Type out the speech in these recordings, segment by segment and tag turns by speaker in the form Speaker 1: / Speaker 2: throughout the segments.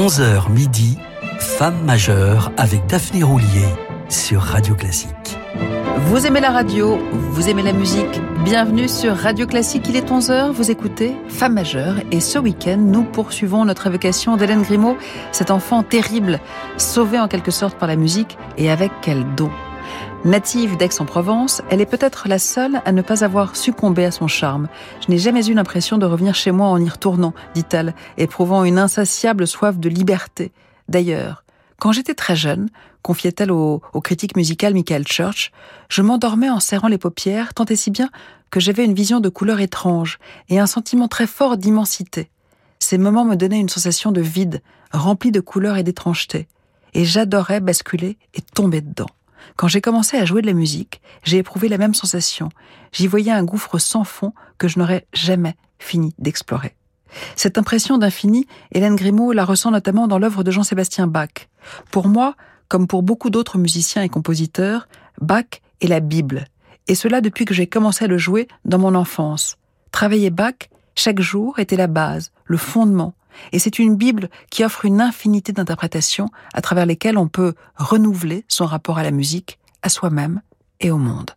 Speaker 1: 11h midi, Femme majeure avec Daphné Roulier sur Radio Classique.
Speaker 2: Vous aimez la radio, vous aimez la musique, bienvenue sur Radio Classique, il est 11h, vous écoutez Femme majeure et ce week-end nous poursuivons notre évocation d'Hélène Grimaud, cet enfant terrible, sauvé en quelque sorte par la musique et avec quel don. Native d'Aix-en-Provence, elle est peut-être la seule à ne pas avoir succombé à son charme. Je n'ai jamais eu l'impression de revenir chez moi en y retournant, dit-elle, éprouvant une insatiable soif de liberté. D'ailleurs, quand j'étais très jeune, confiait-elle au, critique musical Michael Church, je m'endormais en serrant les paupières, tant et si bien que j'avais une vision de couleurs étranges et un sentiment très fort d'immensité. Ces moments me donnaient une sensation de vide, rempli de couleurs et d'étrangeté, et j'adorais basculer et tomber dedans. Quand j'ai commencé à jouer de la musique, j'ai éprouvé la même sensation. J'y voyais un gouffre sans fond que je n'aurais jamais fini d'explorer. Cette impression d'infini, Hélène Grimaud la ressent notamment dans l'œuvre de Jean-Sébastien Bach. Pour moi, comme pour beaucoup d'autres musiciens et compositeurs, Bach est la Bible. Et cela depuis que j'ai commencé à le jouer dans mon enfance. Travailler Bach, chaque jour, était la base, le fondement. Et c'est une Bible qui offre une infinité d'interprétations à travers lesquelles on peut renouveler son rapport à la musique, à soi-même et au monde.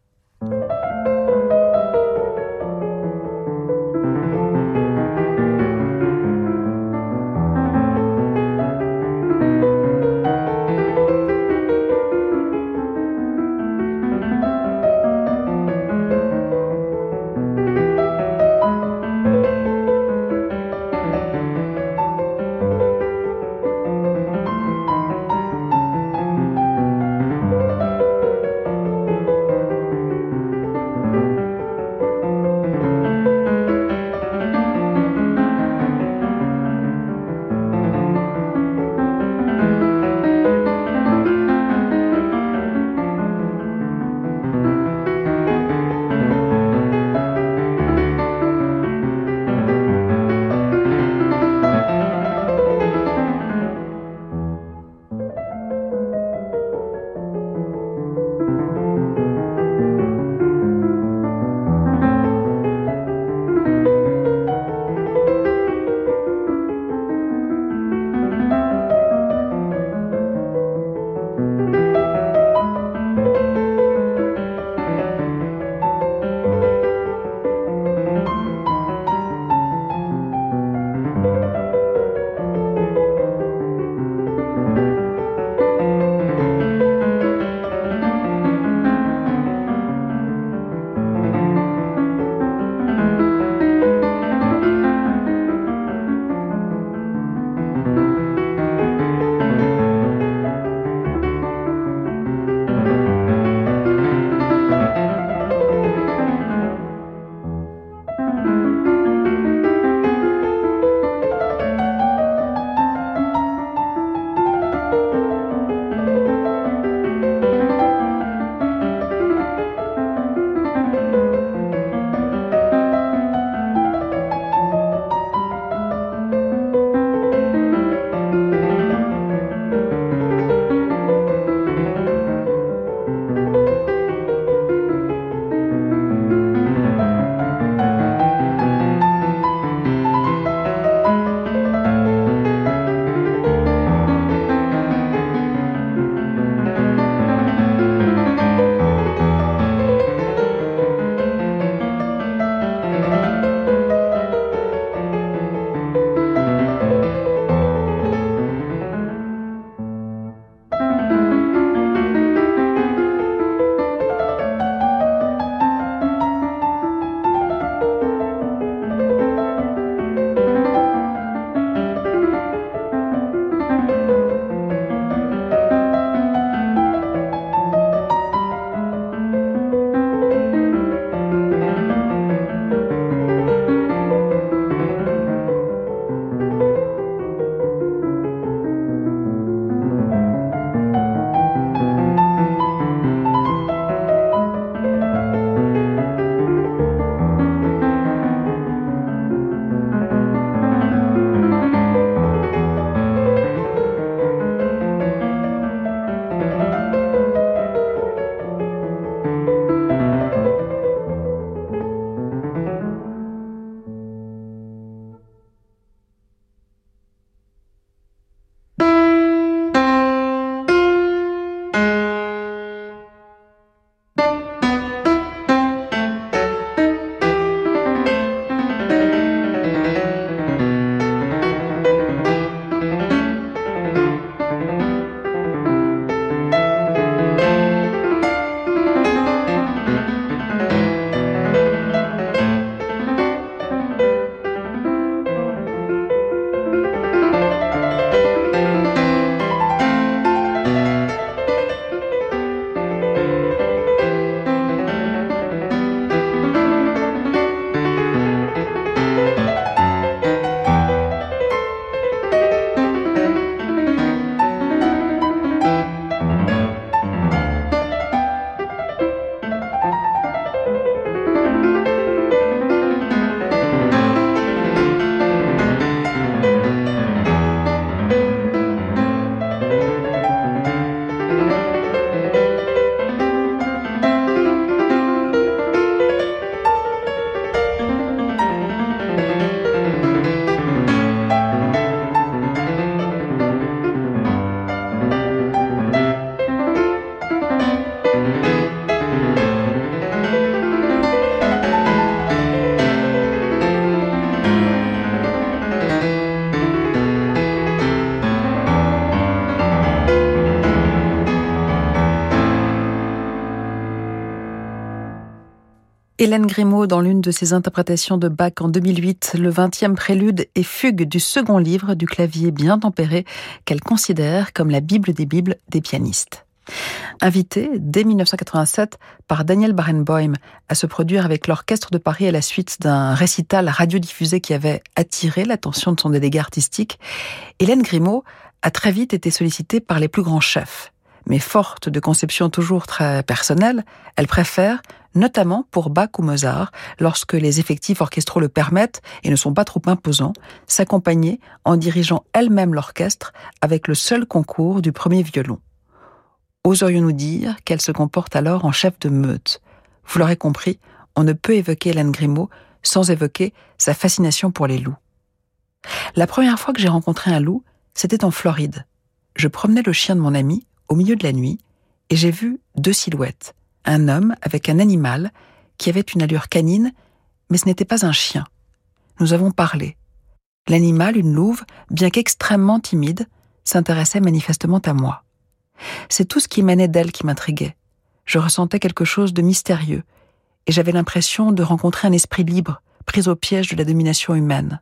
Speaker 2: Hélène Grimaud, dans l'une de ses interprétations de Bach en 2008, le 20e prélude et fugue du second livre du clavier bien tempéré qu'elle considère comme la Bible des Bibles des pianistes. Invité dès 1987 par Daniel Barenboim à se produire avec l'Orchestre de Paris à la suite d'un récital radiodiffusé qui avait attiré l'attention de son délégué artistique, Hélène Grimaud a très vite été sollicitée par les plus grands chefs. Mais forte de conceptions toujours très personnelles, elle préfère, notamment pour Bach ou Mozart, lorsque les effectifs orchestraux le permettent et ne sont pas trop imposants, s'accompagner en dirigeant elle-même l'orchestre avec le seul concours du premier violon. Oserions-nous dire qu'elle se comporte alors en chef de meute? Vous l'aurez compris, on ne peut évoquer Hélène Grimaud sans évoquer sa fascination pour les loups. La première fois que j'ai rencontré un loup, c'était en Floride. Je promenais le chien de mon ami au milieu de la nuit et j'ai vu deux silhouettes. Un homme avec un animal qui avait une allure canine, mais ce n'était pas un chien. Nous avons parlé. L'animal, une louve, bien qu'extrêmement timide, s'intéressait manifestement à moi. C'est tout ce qui émanait d'elle qui m'intriguait. Je ressentais quelque chose de mystérieux, et j'avais l'impression de rencontrer un esprit libre, pris au piège de la domination humaine.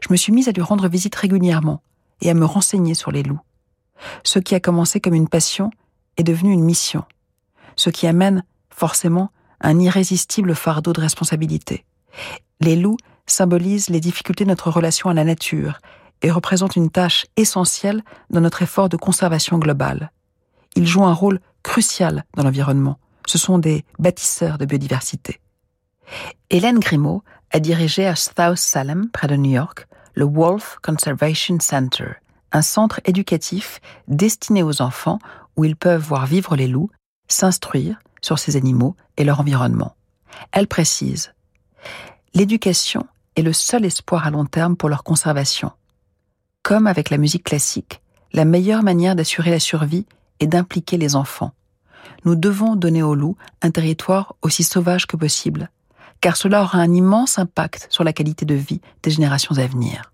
Speaker 2: Je me suis mise à lui rendre visite régulièrement et à me renseigner sur les loups. Ce qui a commencé comme une passion est devenu une mission, ce qui amène forcément un irrésistible fardeau de responsabilité. Les loups symbolisent les difficultés de notre relation à la nature et représente une tâche essentielle dans notre effort de conservation globale. Ils jouent un rôle crucial dans l'environnement. Ce sont des bâtisseurs de biodiversité. Hélène Grimaud a dirigé à South Salem, près de New York, le Wolf Conservation Center, un centre éducatif destiné aux enfants où ils peuvent voir vivre les loups, s'instruire sur ces animaux et leur environnement. Elle précise L'éducation est le seul espoir à long terme pour leur conservation. Comme avec la musique classique, la meilleure manière d'assurer la survie est d'impliquer les enfants. Nous devons donner aux loups un territoire aussi sauvage que possible, car cela aura un immense impact sur la qualité de vie des générations à venir.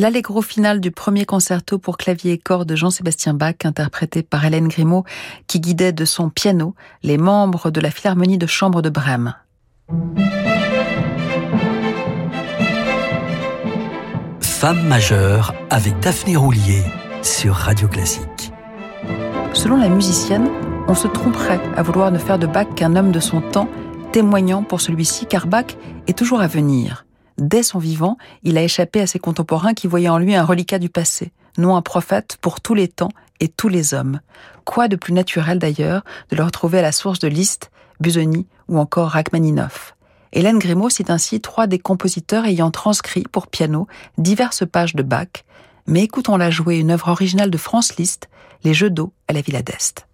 Speaker 2: L'allegro final du premier concerto pour clavier et corps de Jean-Sébastien Bach, interprété par Hélène Grimaud, qui guidait de son piano les membres de la Philharmonie de chambre de Brême.
Speaker 1: Femme majeure avec Daphné Roulier sur Radio Classique.
Speaker 2: Selon la musicienne, on se tromperait à vouloir ne faire de Bach qu'un homme de son temps, témoignant pour celui-ci car Bach est toujours à venir. Dès son vivant, il a échappé à ses contemporains qui voyaient en lui un reliquat du passé, non un prophète pour tous les temps et tous les hommes. Quoi de plus naturel d'ailleurs de le retrouver à la source de Liszt, Busoni ou encore Rachmaninoff? Hélène Grimaud cite ainsi trois des compositeurs ayant transcrit pour piano diverses pages de Bach, mais écoutons-la jouer une œuvre originale de Franz Liszt, Les Jeux d'eau à la Villa d'Est.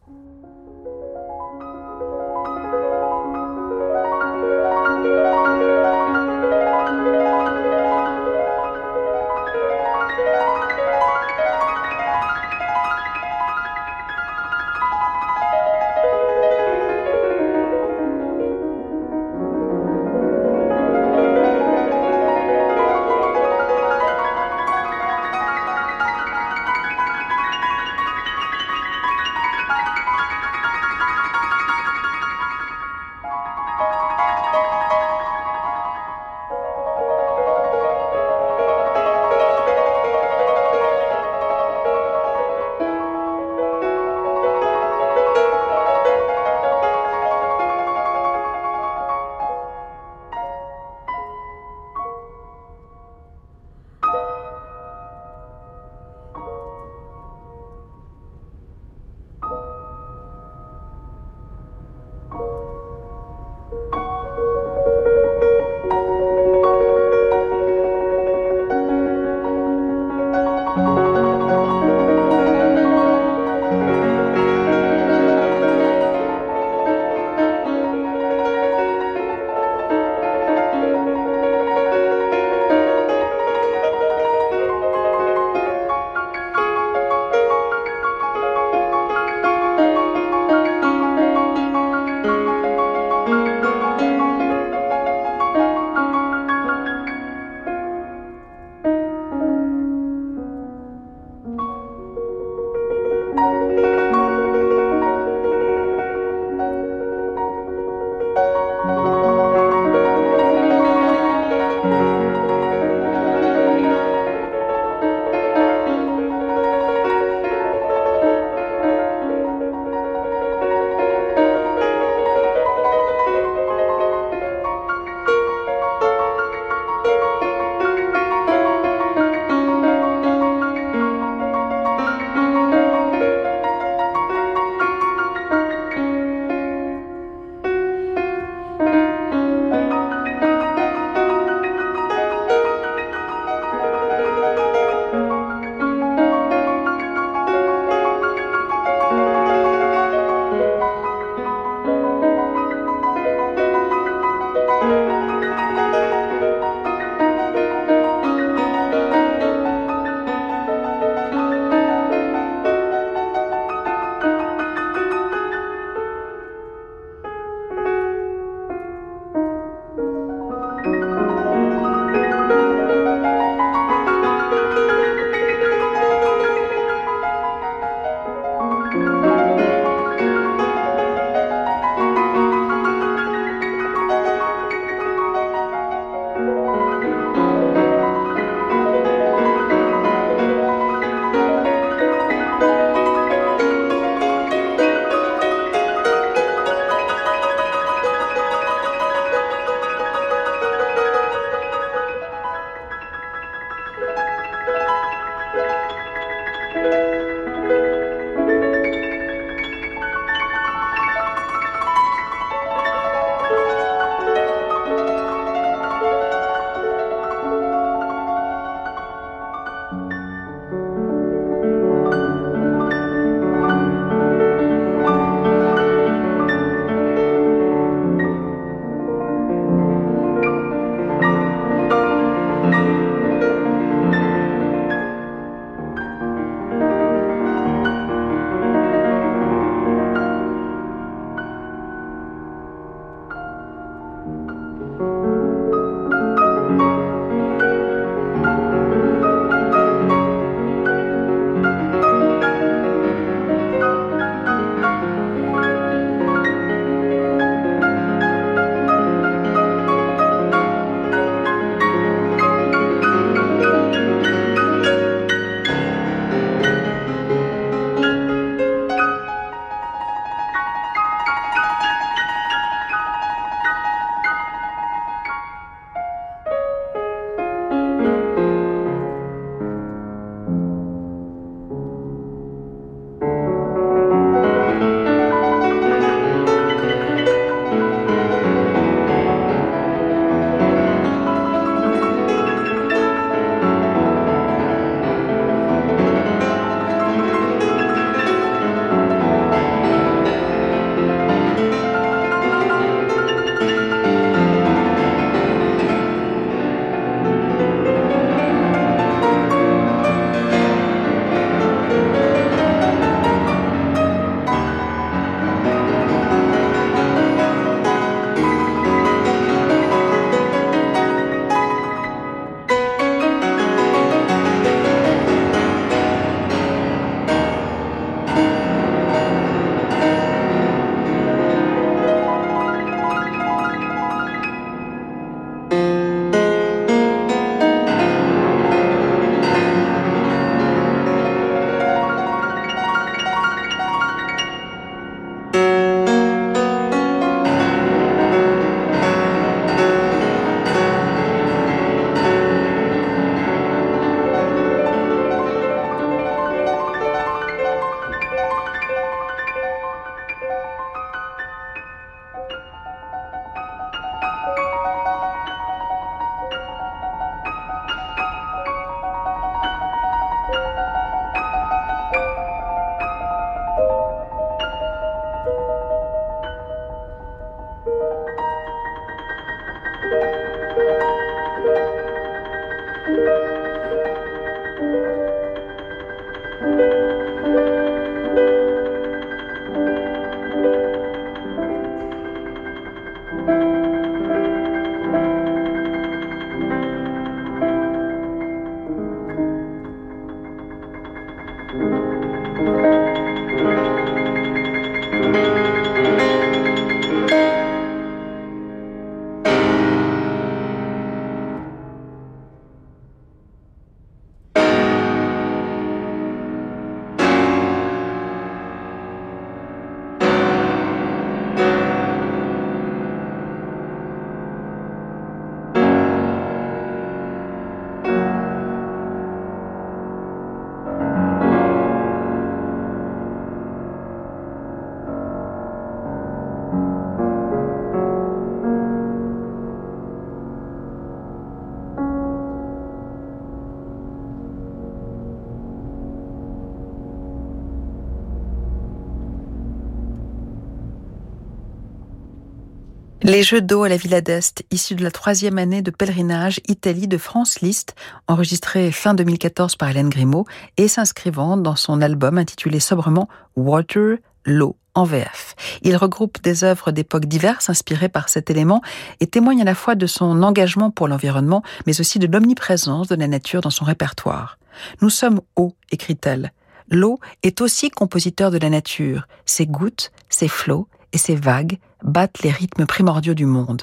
Speaker 2: Les jeux d'eau à la Villa d'Est, issus de la troisième année de pèlerinage Italie de France Liszt, enregistré fin 2014 par Hélène Grimaud et s'inscrivant dans son album intitulé sobrement Water, l'eau en VF. Il regroupe des œuvres d'époques diverses inspirées par cet élément et témoigne à la fois de son engagement pour l'environnement, mais aussi de l'omniprésence de la nature dans son répertoire. Nous sommes eau, écrit-elle. L'eau est aussi compositeur de la nature. Ses gouttes, ses flots et ses vagues battent les rythmes primordiaux du monde.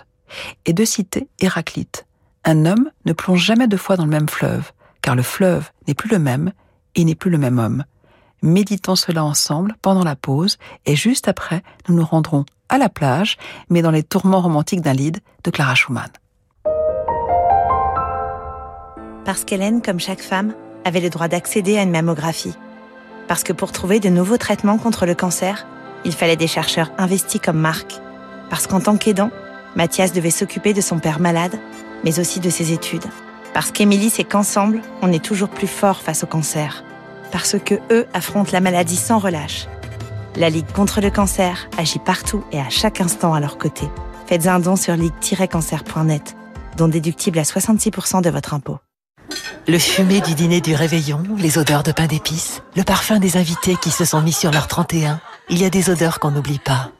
Speaker 2: Et de citer Héraclite. Un homme ne plonge jamais deux fois dans le même fleuve, car le fleuve n'est plus le même et n'est plus le même homme. Méditons cela ensemble pendant la pause et juste après, nous nous rendrons à la plage, mais dans les tourments romantiques d'un lead de Clara Schumann.
Speaker 3: Parce qu'Hélène, comme chaque femme, avait le droit d'accéder à une mammographie. Parce que pour trouver de nouveaux traitements contre le cancer, il fallait des chercheurs investis comme Marc. Parce qu'en tant qu'aidant, Mathias devait s'occuper de son père malade, mais aussi de ses études. Parce qu'Émilie sait qu'ensemble, on est toujours plus fort face au cancer. Parce que eux affrontent la maladie sans relâche. La Ligue contre le cancer agit partout et à chaque instant à leur côté. Faites un don sur ligue-cancer.net, dont déductible à 66% de votre impôt.
Speaker 4: Le fumé du dîner du réveillon, les odeurs de pain d'épices, le parfum des invités qui se sont mis sur leur 31. Il y a des odeurs qu'on n'oublie pas.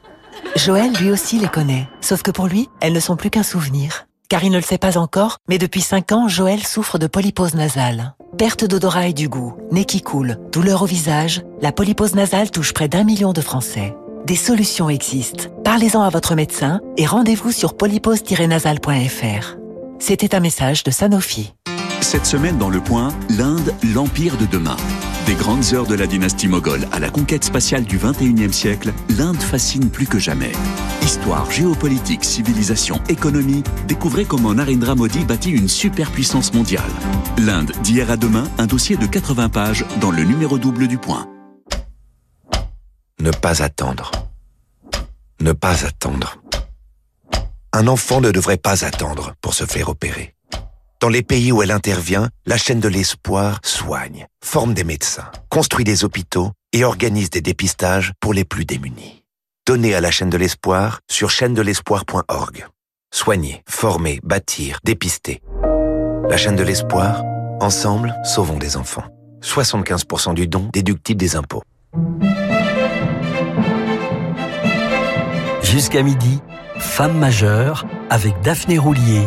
Speaker 4: Joël, lui aussi, les connaît. Sauf que pour lui, elles ne sont plus qu'un souvenir. Car il ne le sait pas encore, mais depuis 5 ans, Joël souffre de polypose nasale. Perte d'odorat et du goût, nez qui coule, douleur au visage, la polypose nasale touche près d'un million de Français. Des solutions existent. Parlez-en à votre médecin et rendez-vous sur polypose-nasale.fr. C'était un message de Sanofi.
Speaker 5: Cette semaine dans Le Point, l'Inde, l'Empire de demain. Des grandes heures de la dynastie moghole à la conquête spatiale du 21e siècle, l'Inde fascine plus que jamais. Histoire, géopolitique, civilisation, économie, découvrez comment Narendra Modi bâtit une superpuissance mondiale. L'Inde, d'hier à demain, un dossier de 80 pages dans le numéro double du point.
Speaker 6: Ne pas attendre. Ne pas attendre. Un enfant ne devrait pas attendre pour se faire opérer. Dans les pays où elle intervient, la chaîne de l'espoir soigne, forme des médecins, construit des hôpitaux et organise des dépistages pour les plus démunis. Donnez à la chaîne de l'espoir sur chaîne-de-l'espoir.org. Soigner, former, bâtir, dépister. La chaîne de l'espoir, ensemble, sauvons des enfants. 75% du don déductible des impôts.
Speaker 1: Jusqu'à midi, Femme majeure avec Daphné Roulier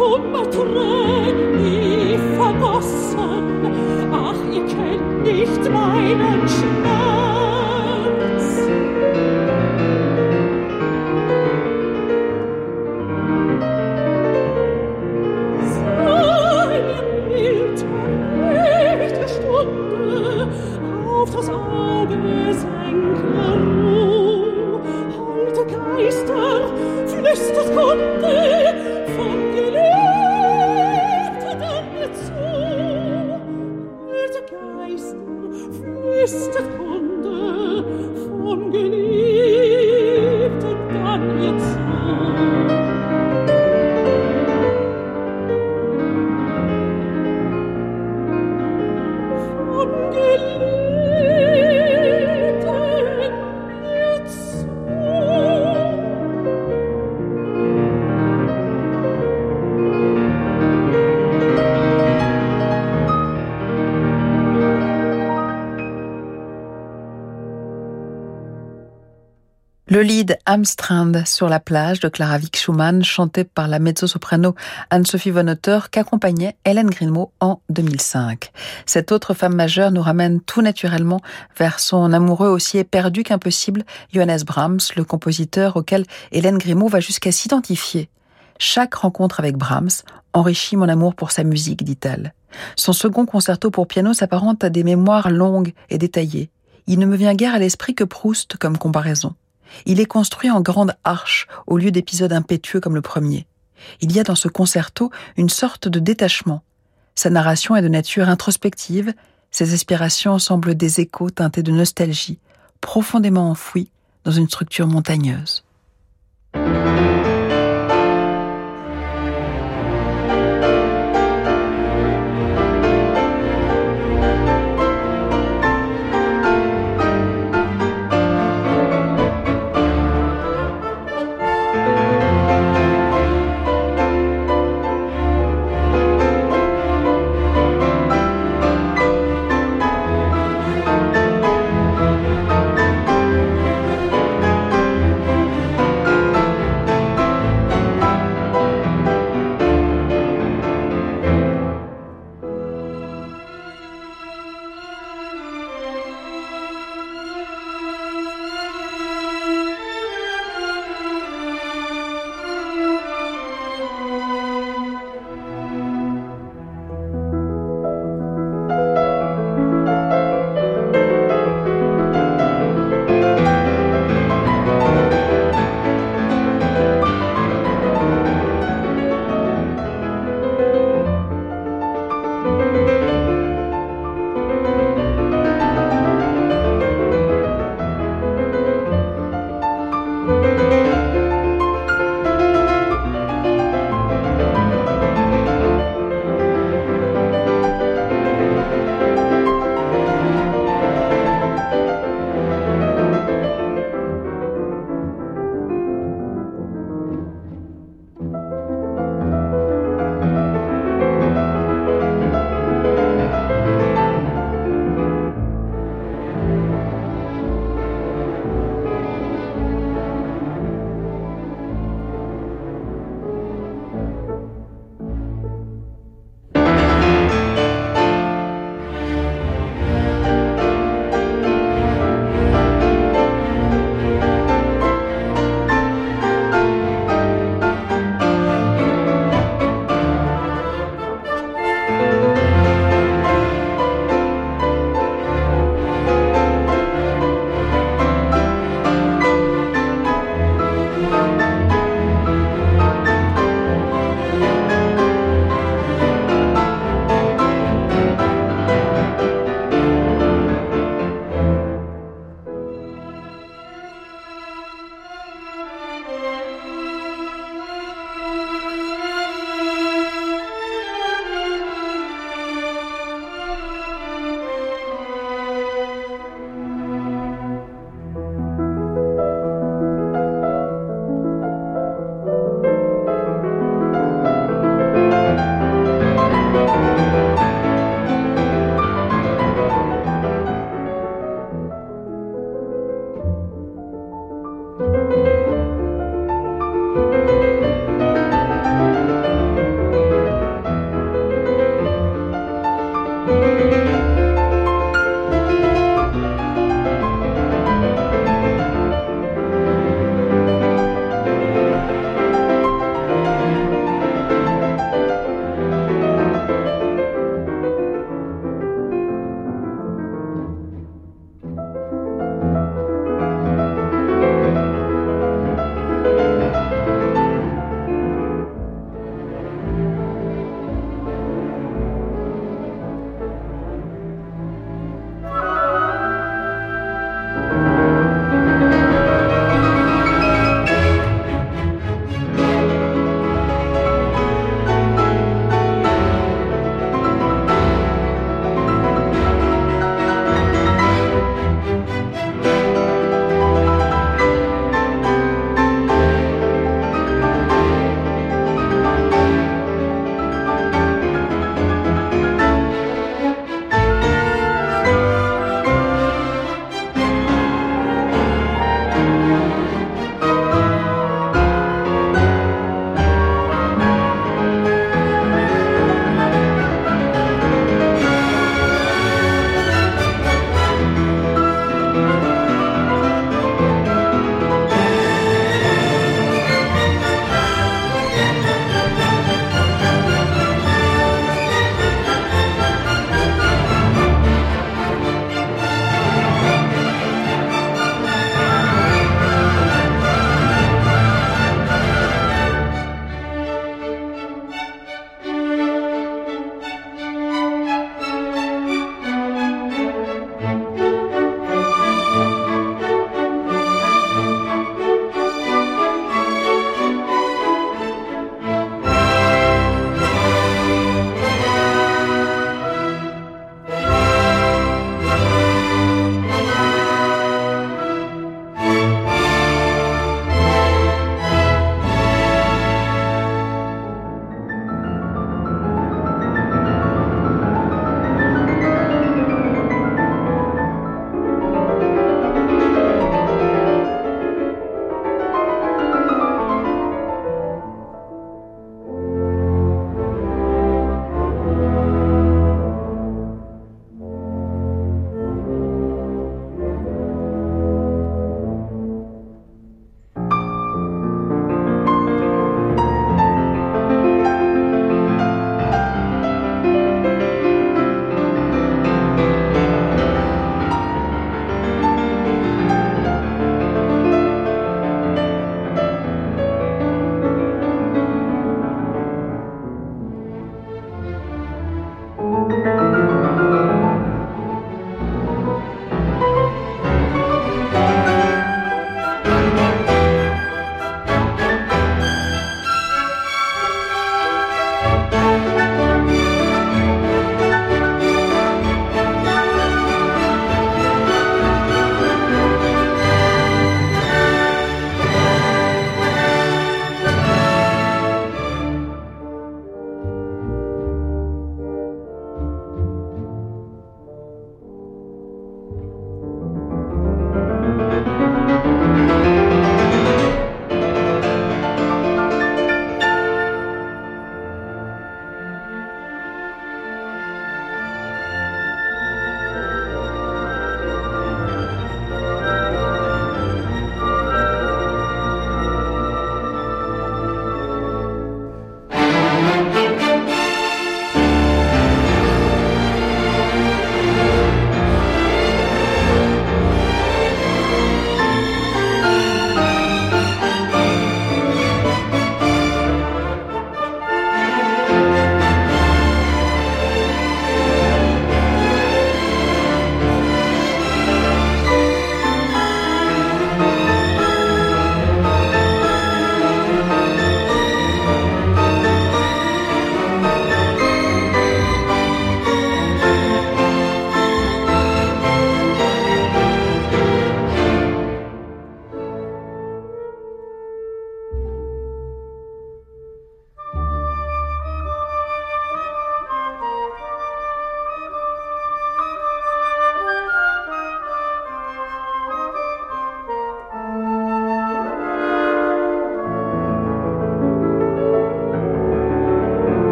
Speaker 1: sommer Tränen nie vergossen. Ach, ihr kennt nicht meinen Schmerz.
Speaker 2: Le lead Amstrand sur la plage de Clara Vick Schumann, chanté par la mezzo-soprano Anne-Sophie von Otter, qu'accompagnait Hélène Grimaud en 2005. Cette autre femme majeure nous ramène tout naturellement vers son amoureux aussi éperdu qu'impossible, Johannes Brahms, le compositeur auquel Hélène Grimaud va jusqu'à s'identifier. Chaque rencontre avec Brahms enrichit mon amour pour sa musique, dit-elle. Son second concerto pour piano s'apparente à des mémoires longues et détaillées. Il ne me vient guère à l'esprit que Proust comme comparaison. Il est construit en grande arche au lieu d'épisodes impétueux comme le premier. Il y a dans ce concerto une sorte de détachement. Sa narration est de nature introspective, ses aspirations semblent des échos teintés de nostalgie, profondément enfouis dans une structure montagneuse.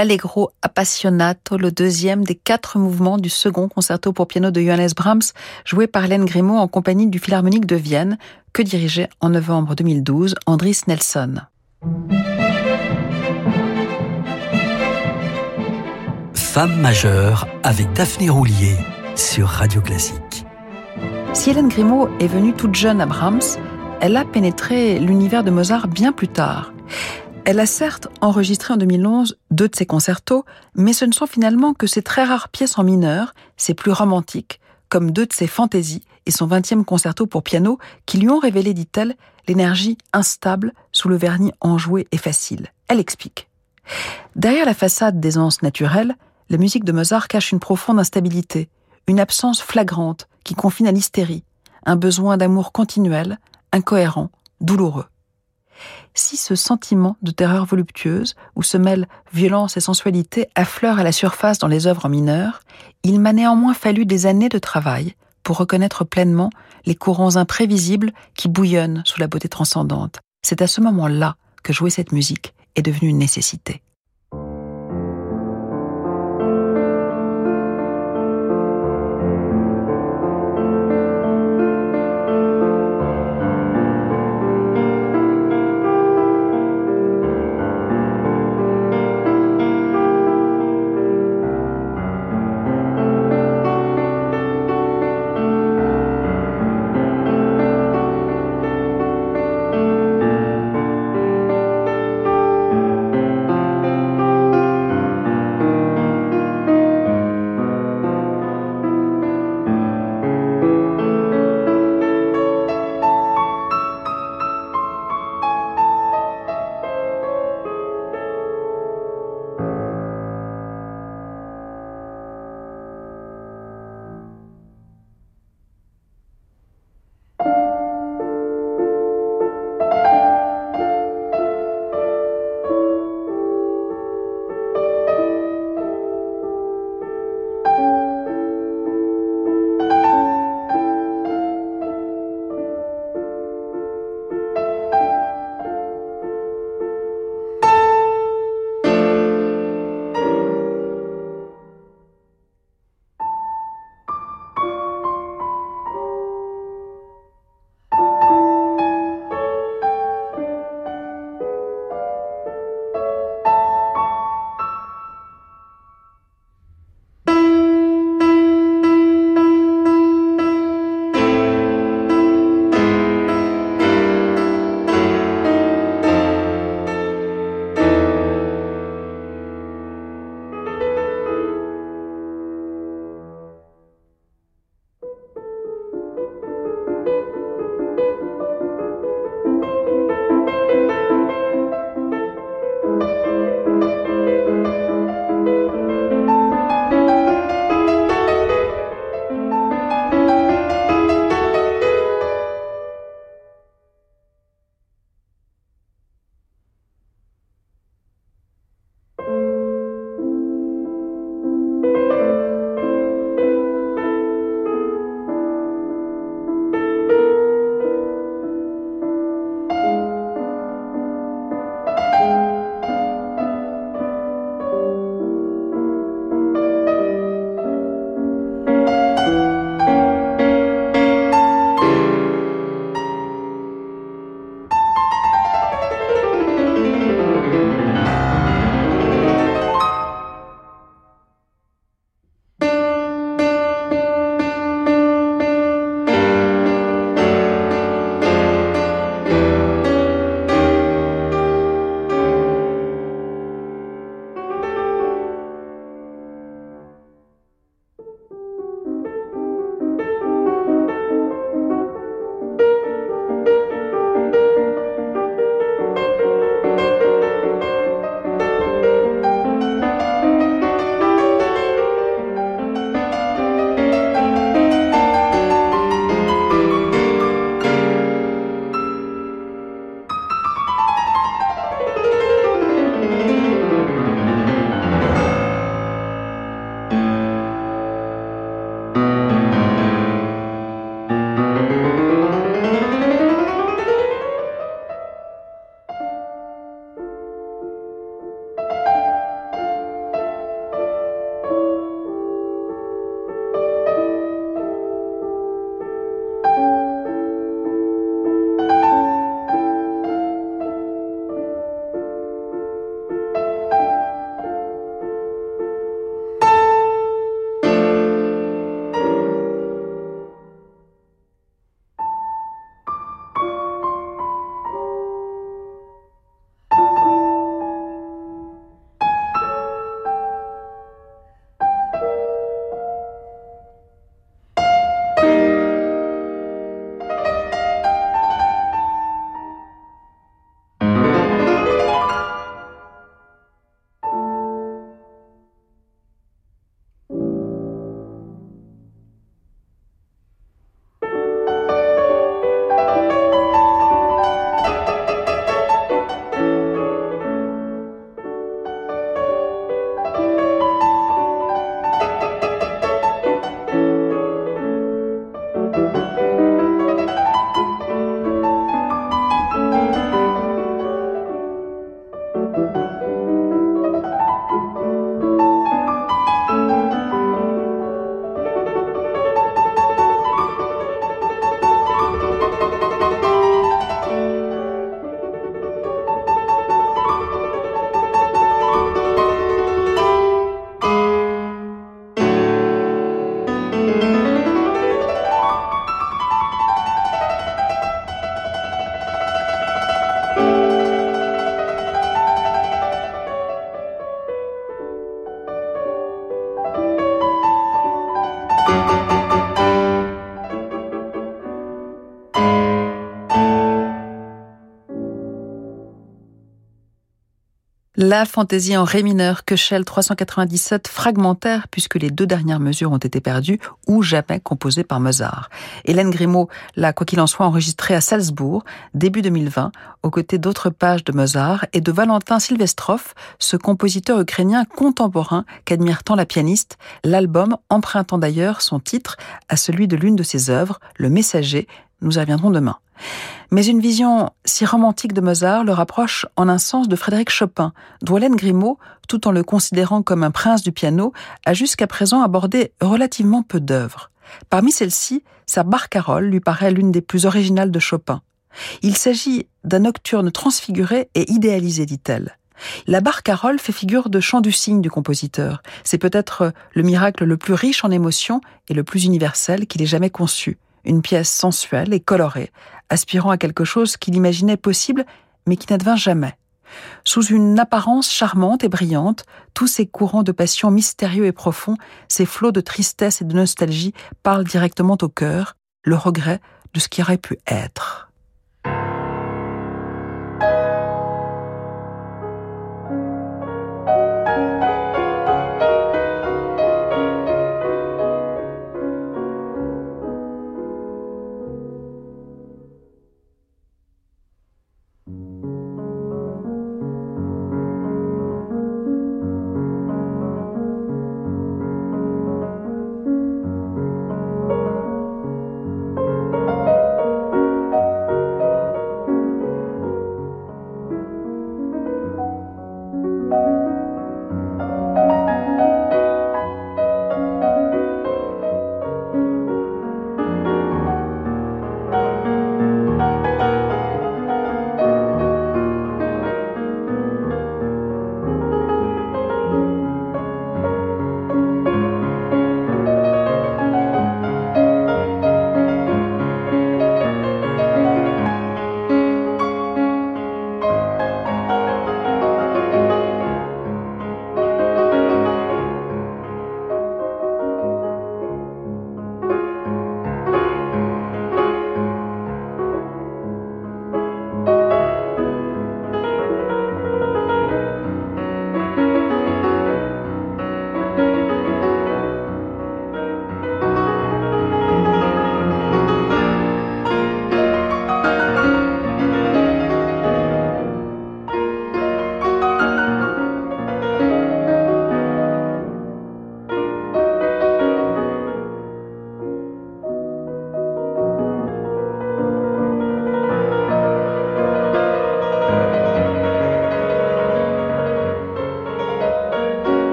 Speaker 2: l'Allegro Appassionato, le deuxième des quatre mouvements du second concerto pour piano de Johannes Brahms, joué par Hélène Grimaud en compagnie du Philharmonique de Vienne, que dirigeait en novembre 2012 Andris Nelson.
Speaker 1: Femme majeure avec Daphné Roulier sur Radio Classique.
Speaker 2: Si Hélène Grimaud est venue toute jeune à Brahms, elle a pénétré l'univers de Mozart bien plus tard. Elle a certes enregistré en 2011 deux de ses concertos, mais ce ne sont finalement que ses très rares pièces en mineur, ses plus romantiques, comme deux de ses fantaisies et son 20e concerto pour piano, qui lui ont révélé, dit-elle, l'énergie instable sous le vernis enjoué et facile. Elle explique. Derrière la façade d'aisance naturelle, la musique de Mozart cache une profonde instabilité, une absence flagrante qui confine à l'hystérie, un besoin d'amour continuel, incohérent, douloureux. Si ce sentiment de terreur voluptueuse, où se mêlent violence et sensualité, affleure à la surface dans les œuvres mineures, il m'a néanmoins fallu des années de travail pour reconnaître pleinement les courants imprévisibles qui bouillonnent sous la beauté transcendante. C'est à ce moment-là que jouer cette musique est devenu une nécessité. La fantaisie en ré mineur Köchel 397 fragmentaire puisque les deux dernières mesures ont été perdues ou jamais composées par Mozart. Hélène Grimaud l'a quoi qu'il en soit enregistrée à Salzbourg début 2020 aux côtés d'autres pages de Mozart et de Valentin Silvestrov, ce compositeur ukrainien contemporain qu'admire tant la pianiste, l'album empruntant d'ailleurs son titre à celui de l'une de ses œuvres, Le Messager, nous y reviendrons demain. Mais une vision si romantique de Mozart le rapproche en un sens de Frédéric Chopin, dont Grimaud, tout en le considérant comme un prince du piano, a jusqu'à présent abordé relativement peu d'œuvres. Parmi celles-ci, sa barcarolle lui paraît l'une des plus originales de Chopin. Il s'agit d'un nocturne transfiguré et idéalisé, dit-elle. La barcarolle fait figure de chant du cygne du compositeur. C'est peut-être le miracle le plus riche en émotions et le plus universel qu'il ait jamais conçu une pièce sensuelle et colorée, aspirant à quelque chose qu'il imaginait possible, mais qui n'advint jamais. Sous une apparence charmante et brillante, tous ces courants de passion mystérieux et profonds, ces flots de tristesse et de nostalgie parlent directement au cœur, le regret de ce qui aurait pu être.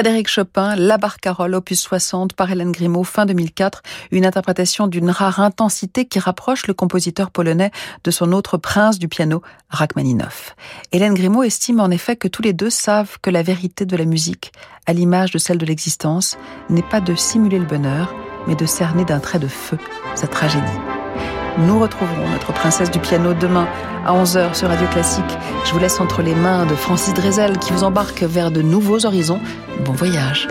Speaker 2: Frédéric Chopin, La Barcarolle, opus 60 par Hélène Grimaud, fin 2004, une interprétation d'une rare intensité qui rapproche le compositeur polonais de son autre prince du piano, Rachmaninoff. Hélène Grimaud estime en effet que tous les deux savent que la vérité de la musique, à l'image de celle de l'existence, n'est pas de simuler le bonheur, mais de cerner d'un trait de feu sa tragédie. Nous retrouverons notre princesse du piano demain à 11h sur Radio Classique. Je vous laisse entre les mains de Francis Drezel qui vous embarque vers de nouveaux horizons. Bon voyage.